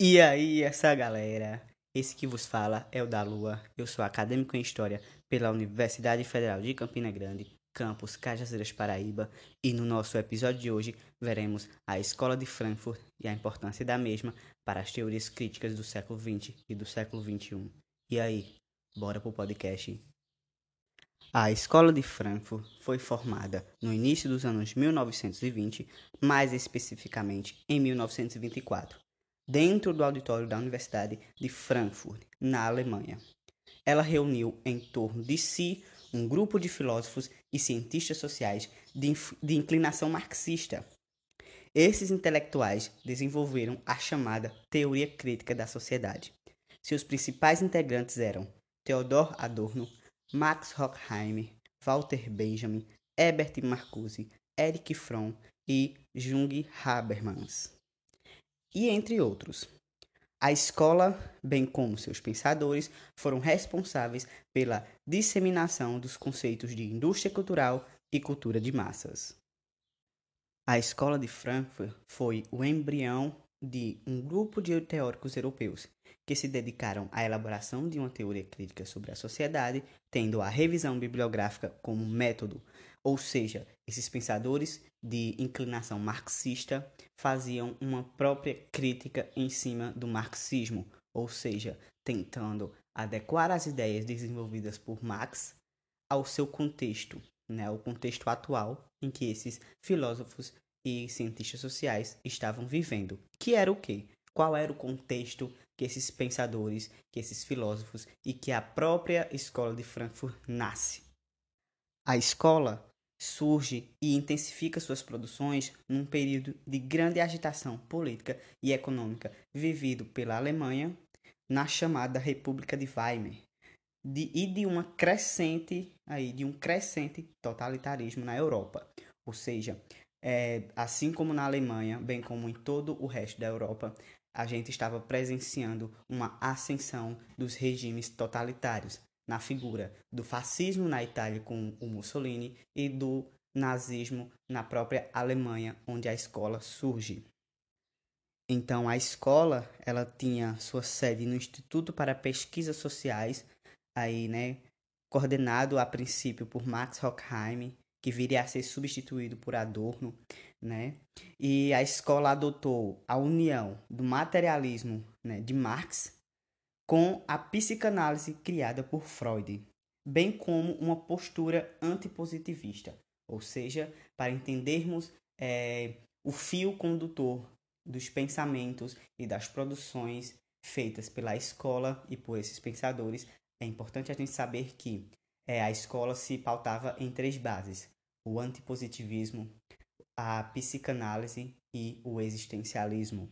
E aí, essa galera? Esse que vos fala é o da Lua. Eu sou acadêmico em História pela Universidade Federal de Campina Grande, campus Cajazeiras, Paraíba. E no nosso episódio de hoje veremos a Escola de Frankfurt e a importância da mesma para as teorias críticas do século XX e do século XXI. E aí, bora pro podcast? A Escola de Frankfurt foi formada no início dos anos 1920, mais especificamente em 1924 dentro do auditório da Universidade de Frankfurt, na Alemanha. Ela reuniu em torno de si um grupo de filósofos e cientistas sociais de, de inclinação marxista. Esses intelectuais desenvolveram a chamada teoria crítica da sociedade. Seus principais integrantes eram Theodor Adorno, Max Horkheimer, Walter Benjamin, Herbert Marcuse, Erich Fromm e Jung Habermas e entre outros. A escola, bem como seus pensadores, foram responsáveis pela disseminação dos conceitos de indústria cultural e cultura de massas. A escola de Frankfurt foi o embrião de um grupo de teóricos europeus que se dedicaram à elaboração de uma teoria crítica sobre a sociedade, tendo a revisão bibliográfica como método, ou seja, esses pensadores de inclinação marxista faziam uma própria crítica em cima do marxismo, ou seja, tentando adequar as ideias desenvolvidas por Marx ao seu contexto, né, ao contexto atual em que esses filósofos e cientistas sociais estavam vivendo. Que era o quê? Qual era o contexto que esses pensadores, que esses filósofos e que a própria escola de Frankfurt nasce? A escola surge e intensifica suas produções num período de grande agitação política e econômica vivido pela Alemanha na chamada República de Weimar de, e de uma crescente aí de um crescente totalitarismo na Europa, ou seja, é, assim como na Alemanha, bem como em todo o resto da Europa, a gente estava presenciando uma ascensão dos regimes totalitários, na figura do fascismo na Itália com o Mussolini e do nazismo na própria Alemanha, onde a escola surge. Então, a escola, ela tinha sua sede no Instituto para Pesquisas Sociais, aí, né, coordenado a princípio por Max Horkheim, que viria a ser substituído por Adorno, né? E a escola adotou a união do materialismo, né, de Marx com a psicanálise criada por Freud, bem como uma postura antipositivista, ou seja, para entendermos é, o fio condutor dos pensamentos e das produções feitas pela escola e por esses pensadores, é importante a gente saber que é, a escola se pautava em três bases: o antipositivismo, a psicanálise e o existencialismo.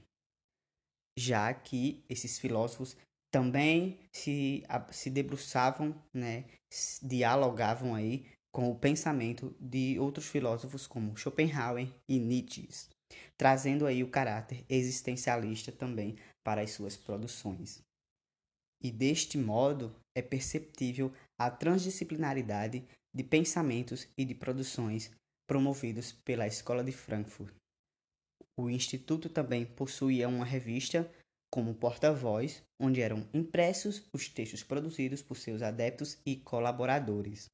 Já que esses filósofos também se, se debruçavam, né, dialogavam aí com o pensamento de outros filósofos como Schopenhauer e Nietzsche, trazendo aí o caráter existencialista também para as suas produções. E deste modo é perceptível a transdisciplinaridade de pensamentos e de produções promovidos pela Escola de Frankfurt. O instituto também possuía uma revista como porta-voz, onde eram impressos os textos produzidos por seus adeptos e colaboradores.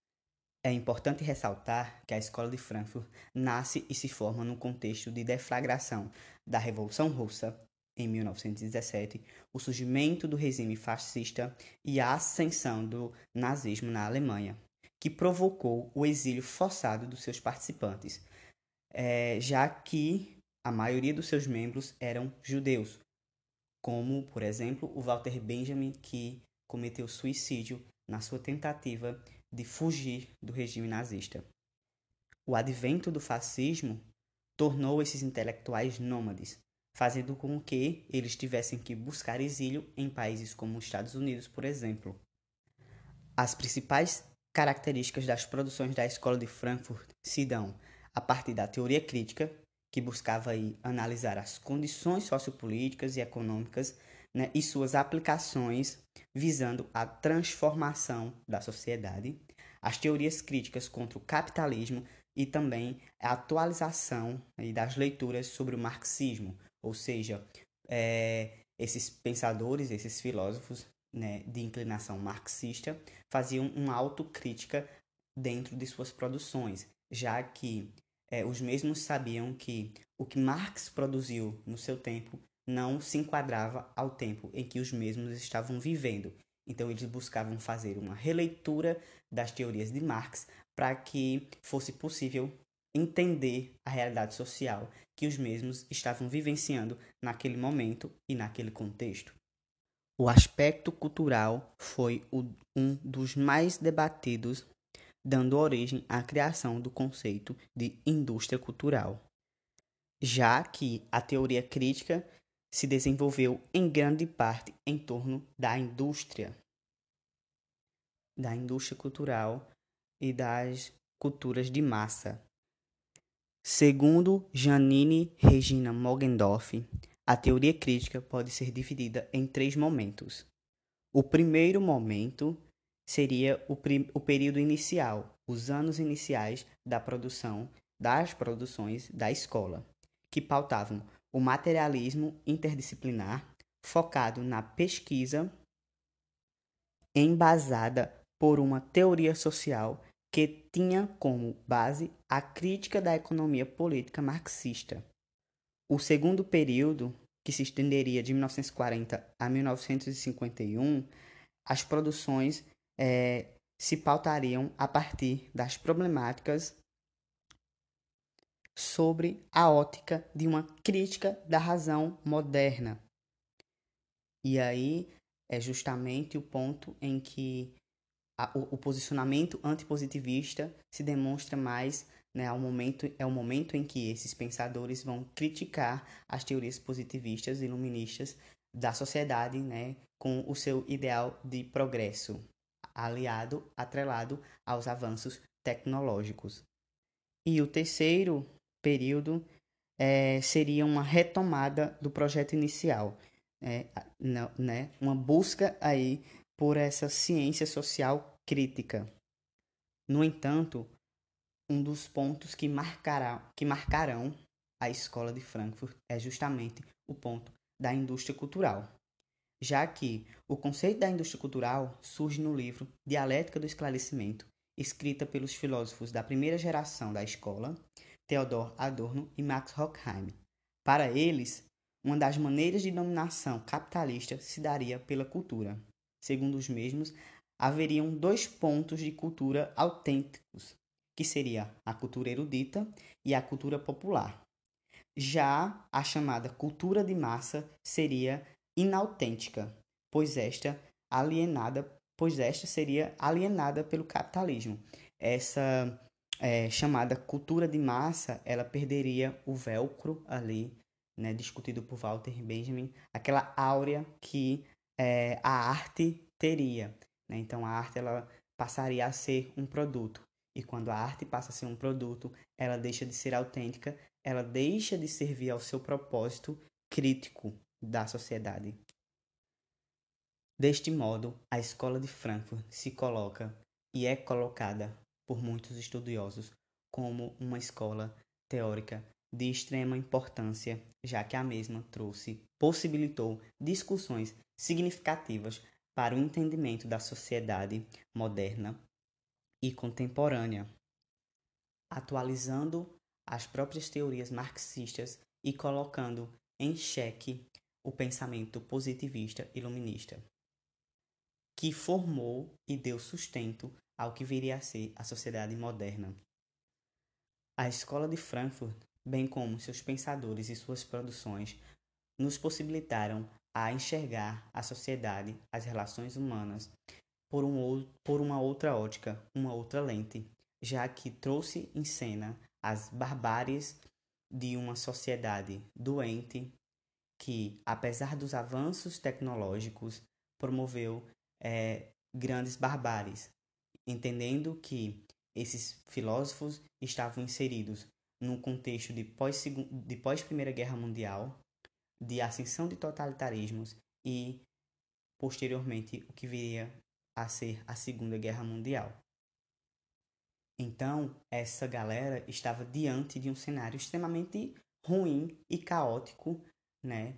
É importante ressaltar que a Escola de Frankfurt nasce e se forma no contexto de deflagração da Revolução Russa, em 1917, o surgimento do regime fascista e a ascensão do nazismo na Alemanha, que provocou o exílio forçado dos seus participantes, é, já que a maioria dos seus membros eram judeus, como, por exemplo, o Walter Benjamin, que cometeu suicídio na sua tentativa de fugir do regime nazista. O advento do fascismo tornou esses intelectuais nômades, fazendo com que eles tivessem que buscar exílio em países como os Estados Unidos, por exemplo. As principais características das produções da Escola de Frankfurt se dão a partir da teoria crítica, que buscava aí analisar as condições sociopolíticas e econômicas né, e suas aplicações visando a transformação da sociedade, as teorias críticas contra o capitalismo e também a atualização das leituras sobre o marxismo, ou seja, é, esses pensadores, esses filósofos né, de inclinação marxista faziam uma autocrítica dentro de suas produções, já que é, os mesmos sabiam que o que Marx produziu no seu tempo não se enquadrava ao tempo em que os mesmos estavam vivendo. Então eles buscavam fazer uma releitura das teorias de Marx para que fosse possível entender a realidade social que os mesmos estavam vivenciando naquele momento e naquele contexto. O aspecto cultural foi um dos mais debatidos, dando origem à criação do conceito de indústria cultural, já que a teoria crítica se desenvolveu em grande parte em torno da indústria, da indústria cultural e das culturas de massa. Segundo Janine Regina Mogendorf, a teoria crítica pode ser dividida em três momentos. O primeiro momento seria o, o período inicial, os anos iniciais da produção das produções da escola, que pautavam o materialismo interdisciplinar focado na pesquisa embasada por uma teoria social que tinha como base a crítica da economia política marxista. O segundo período, que se estenderia de 1940 a 1951, as produções é, se pautariam a partir das problemáticas sobre a ótica de uma crítica da razão moderna. E aí é justamente o ponto em que a, o, o, posicionamento antipositivista se demonstra mais né, ao momento, é o momento em que esses pensadores vão criticar as teorias positivistas e iluministas da sociedade né, com o seu ideal de progresso, aliado, atrelado aos avanços tecnológicos. E o terceiro período é, seria uma retomada do projeto inicial, é, né, uma busca aí por essa ciência social crítica. No entanto, um dos pontos que, marcará, que marcarão a escola de Frankfurt é justamente o ponto da indústria cultural, já que o conceito da indústria cultural surge no livro Dialética do Esclarecimento, escrita pelos filósofos da primeira geração da escola, Theodor Adorno e Max Horkheim. Para eles, uma das maneiras de dominação capitalista se daria pela cultura. Segundo os mesmos, haveriam dois pontos de cultura autênticos, que seria a cultura erudita e a cultura popular. Já a chamada cultura de massa seria inautêntica, pois esta alienada, pois esta seria alienada pelo capitalismo. Essa é, chamada cultura de massa, ela perderia o velcro ali, né, discutido por Walter Benjamin, aquela áurea que é, a arte teria. Né? Então a arte ela passaria a ser um produto. E quando a arte passa a ser um produto, ela deixa de ser autêntica, ela deixa de servir ao seu propósito crítico da sociedade. Deste modo, a escola de Frankfurt se coloca e é colocada por muitos estudiosos como uma escola teórica de extrema importância, já que a mesma trouxe, possibilitou discussões significativas para o entendimento da sociedade moderna e contemporânea, atualizando as próprias teorias marxistas e colocando em xeque o pensamento positivista iluminista, que formou e deu sustento ao que viria a ser a sociedade moderna. A Escola de Frankfurt, bem como seus pensadores e suas produções, nos possibilitaram a enxergar a sociedade, as relações humanas, por, um, por uma outra ótica, uma outra lente, já que trouxe em cena as barbáries de uma sociedade doente que, apesar dos avanços tecnológicos, promoveu é, grandes barbáries, entendendo que esses filósofos estavam inseridos num contexto de pós, de pós Primeira Guerra Mundial, de ascensão de totalitarismos e posteriormente o que viria a ser a Segunda Guerra Mundial. Então, essa galera estava diante de um cenário extremamente ruim e caótico, né,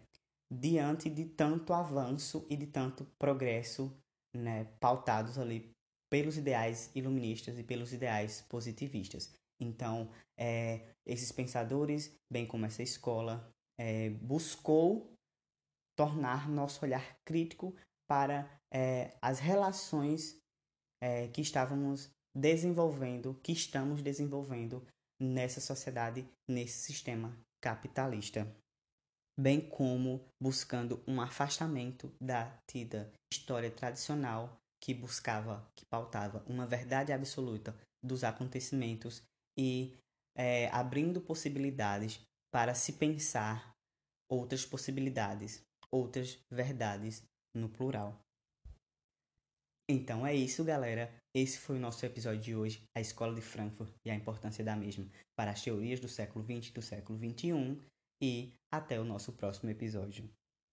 diante de tanto avanço e de tanto progresso, né, pautados ali pelos ideais iluministas e pelos ideais positivistas. Então, é, esses pensadores, bem como essa escola, é, buscou tornar nosso olhar crítico para é, as relações é, que estávamos desenvolvendo, que estamos desenvolvendo nessa sociedade, nesse sistema capitalista, bem como buscando um afastamento da tida história tradicional que buscava, que pautava uma verdade absoluta dos acontecimentos e é, abrindo possibilidades para se pensar outras possibilidades, outras verdades no plural. Então é isso, galera. Esse foi o nosso episódio de hoje, a Escola de Frankfurt e a importância da mesma para as teorias do século XX e do século XXI. E até o nosso próximo episódio.